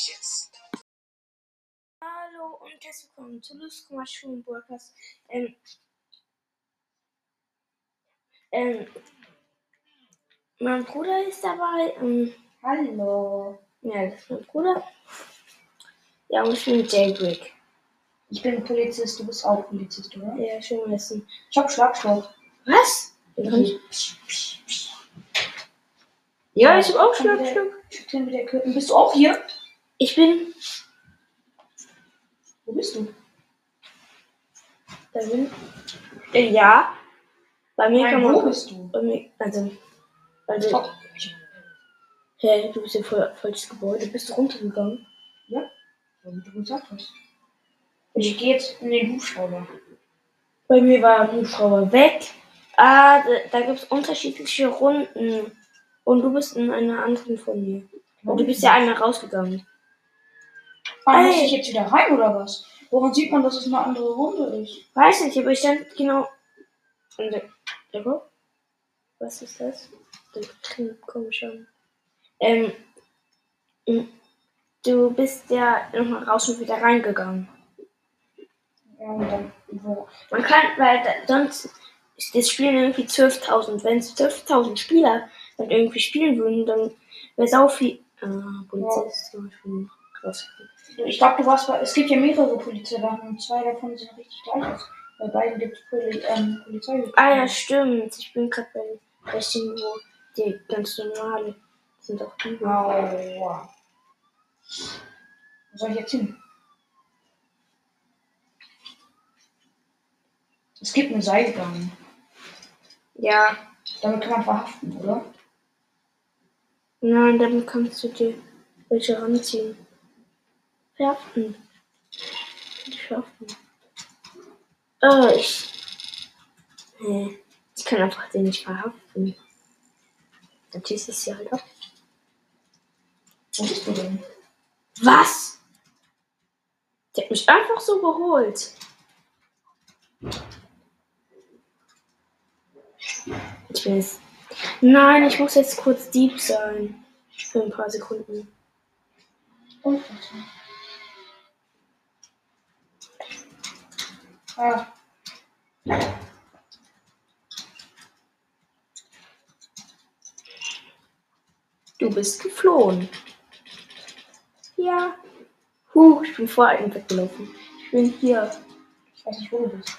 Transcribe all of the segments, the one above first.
delicious. Hallo und herzlich willkommen zu Lustkummer Schulen Podcast. Ähm, ähm, mein Bruder ist dabei. Ähm, Hallo. ja, das ist mein Bruder. Ja, und ich bin Jailbreak. Ich bin Polizist, du bist auch Polizist, oder? Ja, schön wissen. Ich hab Schlagstock. Was? Ja, ich hab auch Schlagstock. Bist du auch hier? Ich bin. Wo bist du? Da bin. Äh, ja. Bei mir kann Nein, wo man. bist du? Bei mir, also. Also. Hä, du bist ja voll falsches Gebäude. Bist du runtergegangen? wie du gesagt hast. Ich gehe jetzt in den Hubschrauber. Bei mir war ein Hubschrauber weg. Ah, da, da gibt es unterschiedliche Runden. Und du bist in einer anderen von mir. Und du bist ja einmal rausgegangen. Ah, muss ich jetzt wieder rein oder was? Woran sieht man, dass es eine andere Runde ist? Weiß nicht, aber ich stand genau. Was ist das? Der Betrieb, komm schon. Ähm. Du bist ja nochmal raus und wieder reingegangen. Ja, und dann wo? Man kann, weil sonst ist das Spiel irgendwie 12.000. Wenn es 12.000 Spieler dann irgendwie spielen würden, dann wäre es auch viel. Ah, Polizist zum Beispiel. rausgekommen. Ich glaube, du warst bei. Es gibt ja mehrere Polizeiwachen und zwei davon sind richtig gleich aus. Bei beiden gibt es Poli ähm, Polizei. Ah ja, stimmt. Ich bin gerade bei welchen, wo die ganz normale sind auch die. Aua. Wo soll ich jetzt hin? Es gibt einen Seilgang. Ja, Damit kann man verhaften, oder? nein, dann kannst du dir welche ranziehen. Verhaften. Ich verhaften. Oh, ich. Nee, ich kann einfach den nicht verhaften. Dann schießt es sie halt ab. Was? Der hat mich einfach so geholt. Ich bin jetzt. Nein, ich muss jetzt kurz Dieb sein. Für ein paar Sekunden. Und Ah, Du bist geflohen. Ja. Huh, ich bin vor einem weggelaufen. Ich bin hier. ich weiß nicht, wo du bist.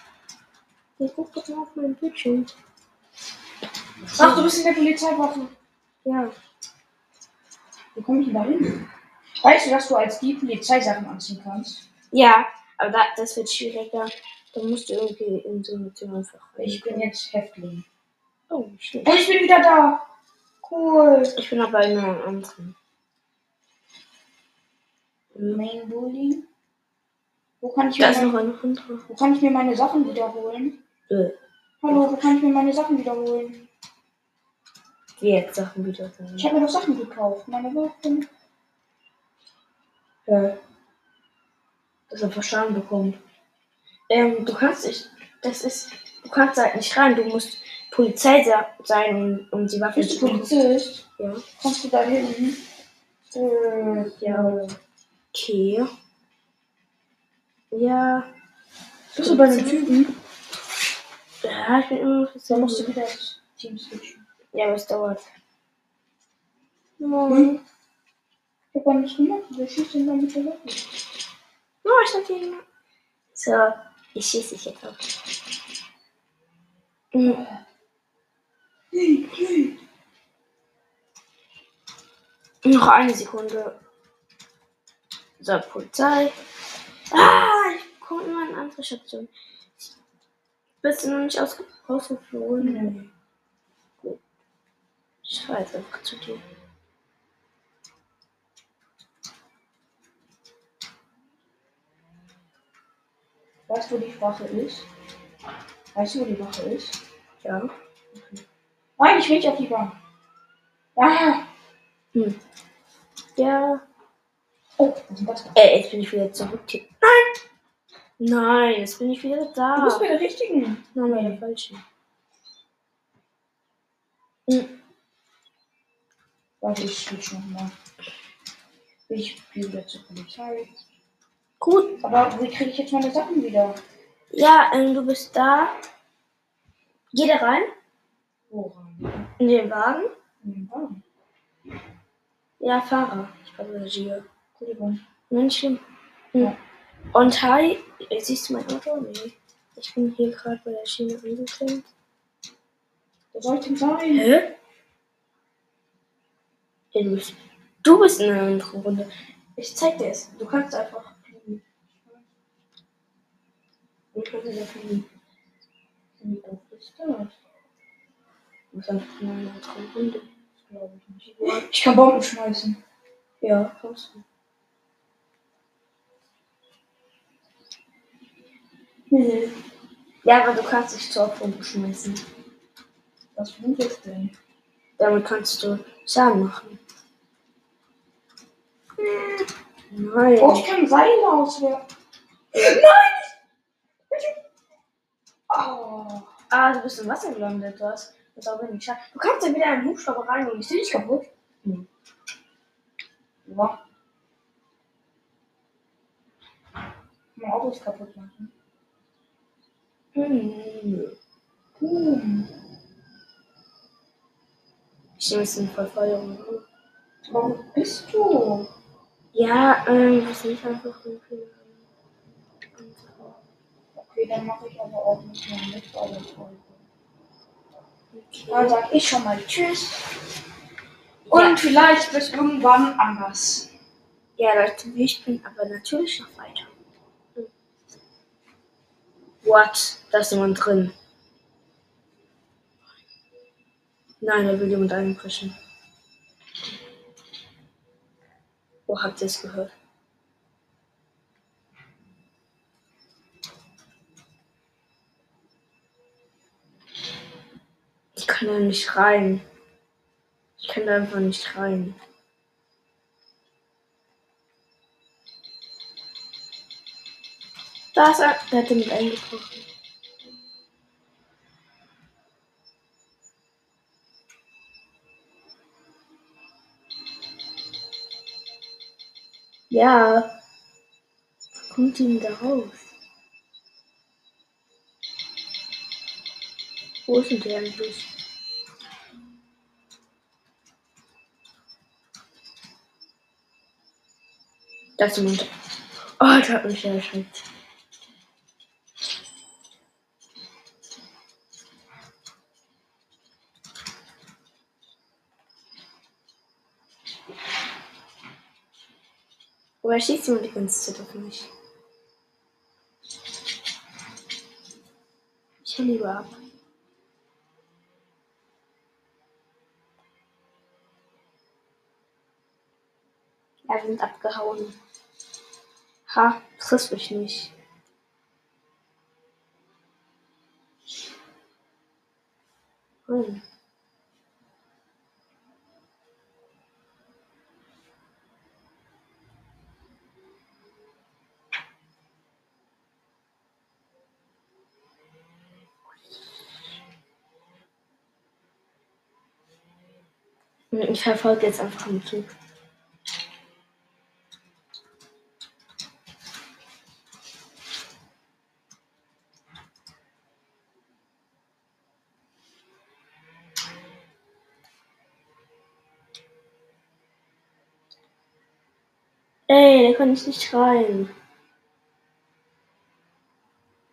Ich guck doch mal auf meinen Bildschirm. Ach, du bist in der Polizeiwache. Ja. Wie komme ich denn da hin? Weißt du, dass du als Dieb Polizeisachen anziehen kannst? Ja, aber da, das wird schwieriger. Da musst du irgendwie in so eine Tür einfach. Ich bin jetzt Häftling. Oh, shit. Und ich bin wieder da. Cool. Ich bin aber in einem anderen. Main Bully. Wo kann ich mir, Da ist noch eine andere. wo kann ich mir meine Sachen wiederholen? Äh, Hallo, wo kann ich mir meine Sachen wiederholen? wie jetzt Sachen wieder Ich habe mir doch Sachen gekauft. Meine Waffen. Ja. Dass er Schaden bekommt. Ähm, du kannst nicht. Das ist. Du kannst halt nicht rein. Du musst Polizei sein, um, um die Waffe zu bekommen. Polizist? Ja. Kommst du da hin? Äh, Ja. Okay. Ja. Bist du bei den Typen? Ja, ich bin immer noch Dann musst du wieder das Team switchen. Ja, aber es dauert. Hm? Ich hab gar nichts gemacht. Wer schießt denn da mit der Waffe? Oh, ich hab den. So, ich schieße dich jetzt auf. Mhm. Noch eine Sekunde. So, Polizei. Ah, ich komme immer in eine andere Station. Bist du noch nicht aus rausgeflogen? Nee. Ich fahre jetzt einfach zu dir. Weißt du, wo die Wache ist? Weißt du, wo die Wache ist? Ja. Nein, ich will nicht auf die Bank. Ah! Hm. Ja. Oh, was ist das da? Ey, jetzt bin ich wieder zurück. Nein! Nein, jetzt bin ich wieder da. Du bist bei der richtigen. Nein, bei der falschen. Hm. Warte, ich switch nochmal. Ich gehe wieder zur Polizei. Gut. Aber wie kriege ich jetzt meine Sachen wieder? Ja, ähm, du bist da. Geh da rein. Wo rein? In den Wagen. In den Wagen. Ja, Fahrer. Ich passagiere. Entschuldigung. Nicht schlimm. Hm. Ja. Und hi, siehst du mein Auto? Nee. Ich bin hier gerade bei der Schiene angeklemmt. Wer soll ich denn sein? Hä? Du, bist, du bist in einer anderen Runde. Ich zeig dir es. Du kannst einfach Du kannst einfach fliegen. Wie doof ist das? Du bist einfach in einer anderen Runde. Das glaube ich nicht. Ich kann Bomben schmeißen. Ja, kannst du. Ja, aber du kannst dich zur Opferung schmeißen. Was bringt das denn? Damit kannst du Schaden machen. Nein. Oh, ich kann Seile auswerfen. Nein! Oh. Ah, du bist im Wasser gelandet, hast das auch wenig Schaden. Du kannst ja wieder einen Hubschrauber rein und ich sehe dich kaputt. Ja. Mein Auto ist kaputt machen. Hm. Hm. Ich nehme jetzt eine Verfeuerung. Warum bist du? Ja, ähm, wir sind einfach irgendwie. Okay, dann mache ich aber auch nicht mehr mit bei der Folge. Okay. Dann sag ich schon mal Tschüss. Und vielleicht bis irgendwann anders. Ja, Leute, wir spielen aber natürlich noch weiter. Hm. What? Da ist jemand drin. Nein, da will jemand einbrechen. Wo habt ihr es gehört? Ich kann da nicht rein. Ich kann da einfach nicht rein. Da ist er. Der hat damit eingebrochen. Ja. Kommt ihm da raus? Wo ist denn der eigentlich? Da ist jemand. Oh, der hat mich erschreckt. Aber er schießt immer die ganze Zeit auf mich. Ich hau lieber ab. Ja, wir sind abgehauen. Ha, triffst mich nicht. Hm. Ich verfolge jetzt einfach den Zug. Da kann ich nicht rein.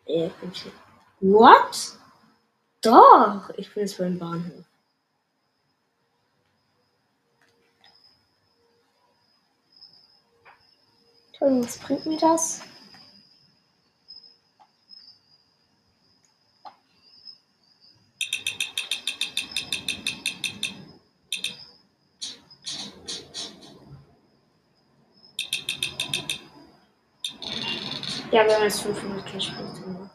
Da kann ich nicht. What? Doch, ich bin jetzt beim Bahnhof. Toll, was bringt mir das? Ja, wir haben jetzt 500 Cashpunkte gemacht.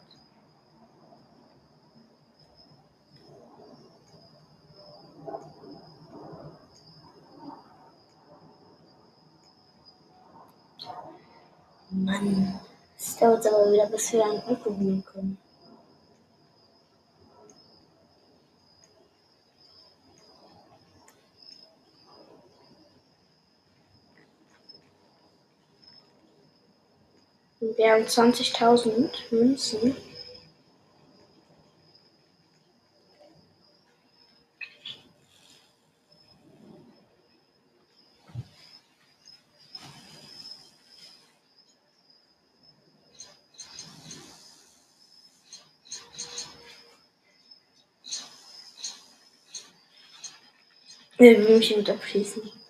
Mann, es dauert aber wieder, bis wir ein Auto holen können. Wir haben 20.000 Münzen. Wir will mich.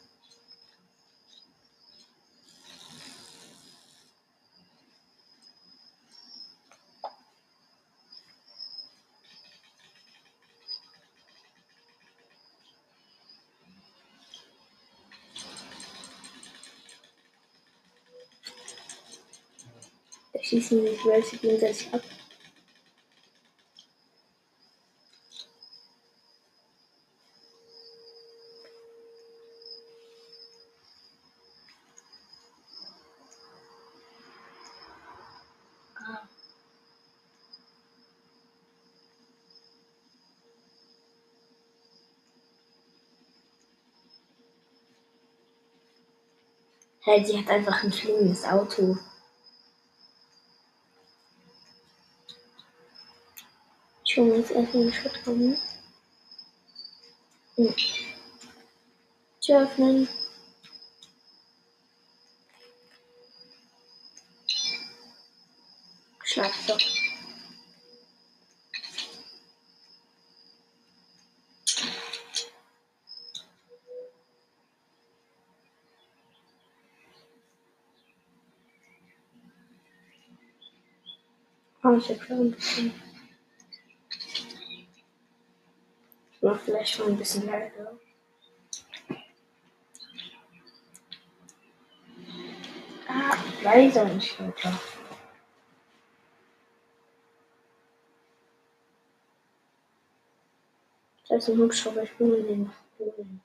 Ich schieße mich welche gegenseitig ab. Hey, sie hat einfach ein fliegendes Auto. Ich hole jetzt erstmal einen Shotgun. Hm. Tür öffnen. Schlagzeug. Oh, ich hab schon mach vielleicht mal ein bisschen leiser. Ah, leiser nicht weiter. Da ist ein Hubschrauber, ich bin in den Boden.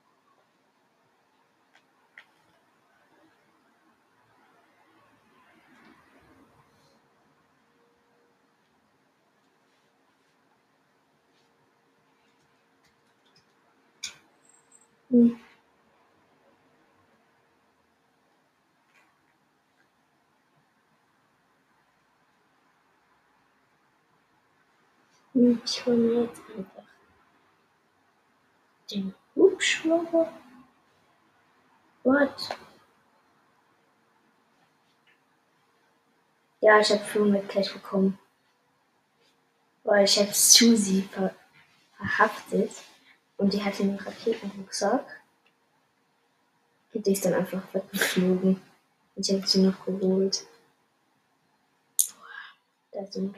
Hm. Ich hole mir jetzt einfach den Hubschrauber. What? Ja, ich habe Flug gleich bekommen. Weil ich habe Susi ver verhaftet und die hatte einen Raketenrucksack. Und die ist dann einfach weggeflogen. Und ich habe sie noch geholt. Da sind.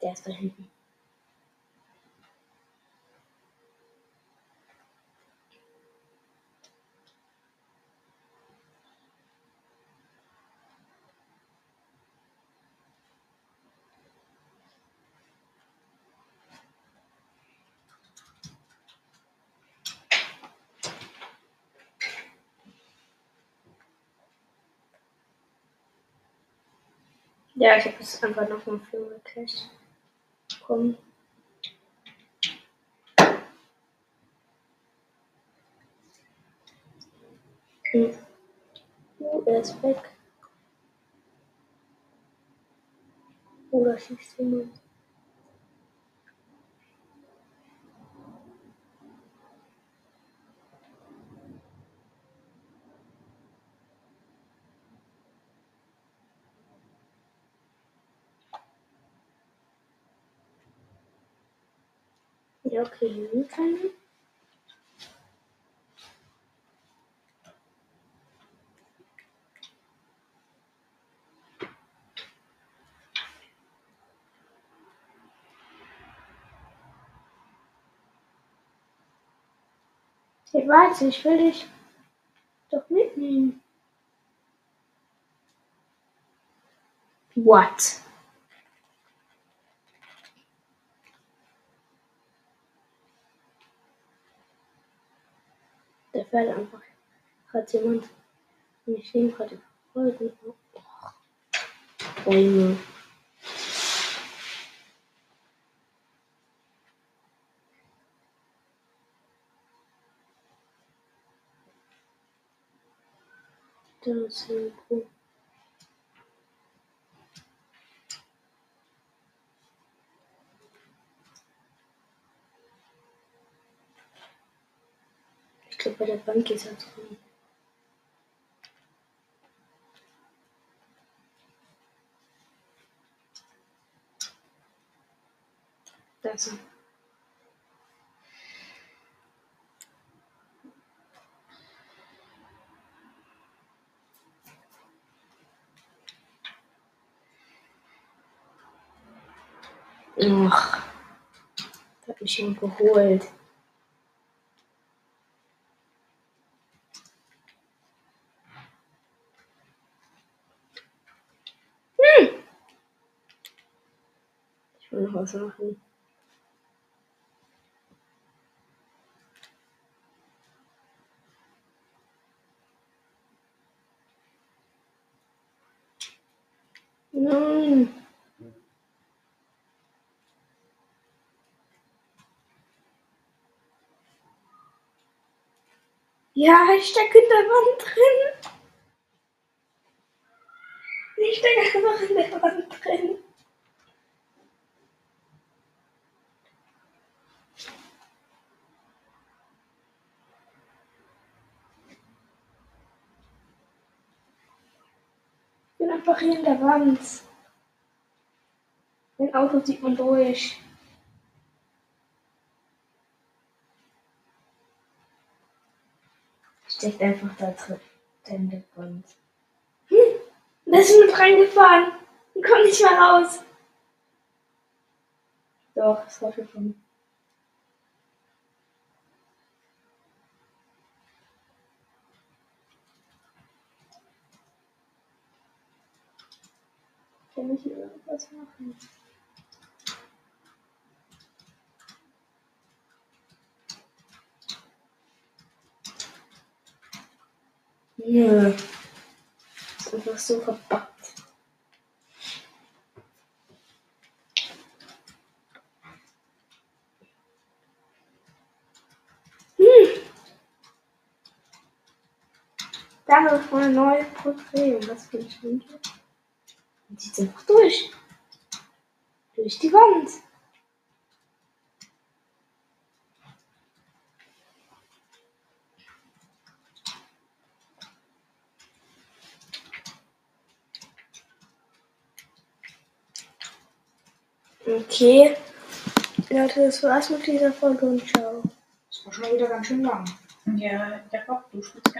Der ist da hinten. Ja, ich habe jetzt einfach noch mal Flug gekriegt. Komm. Hm. Oh, er ist weg. Oder schießt jemand. Ja, okay, sind keine. Ich weiß, ich will dich doch mitnehmen. What? der Pferd einfach hat jemand mich nehmen konnte. Bäume. Das ist bei der Bank ist er drin. Da ist er. Ach, hat mich jemand geholt. Hm. Was machen. Nein. Ja, ich stecke in der Wand drin. Ich stecke einfach in der Wand drin. Ich hier in der Wand. Mein Auto sieht man durch. Steckt einfach da drin. In der Wand. Hm, da ist mit reingefahren. Und kommt nicht mehr raus. Doch, es war schon. Hier irgendwas machen? Nö. Ist einfach so verbuggt. Hm. Da noch mal ein neues Porträt. Was für ein Schwindel. Und zieht einfach durch. Durch die Wand. Okay. Leute, das war's mit dieser Folge und ciao. Das war schon wieder ganz schön lang. Ja, der Kopf, du spielst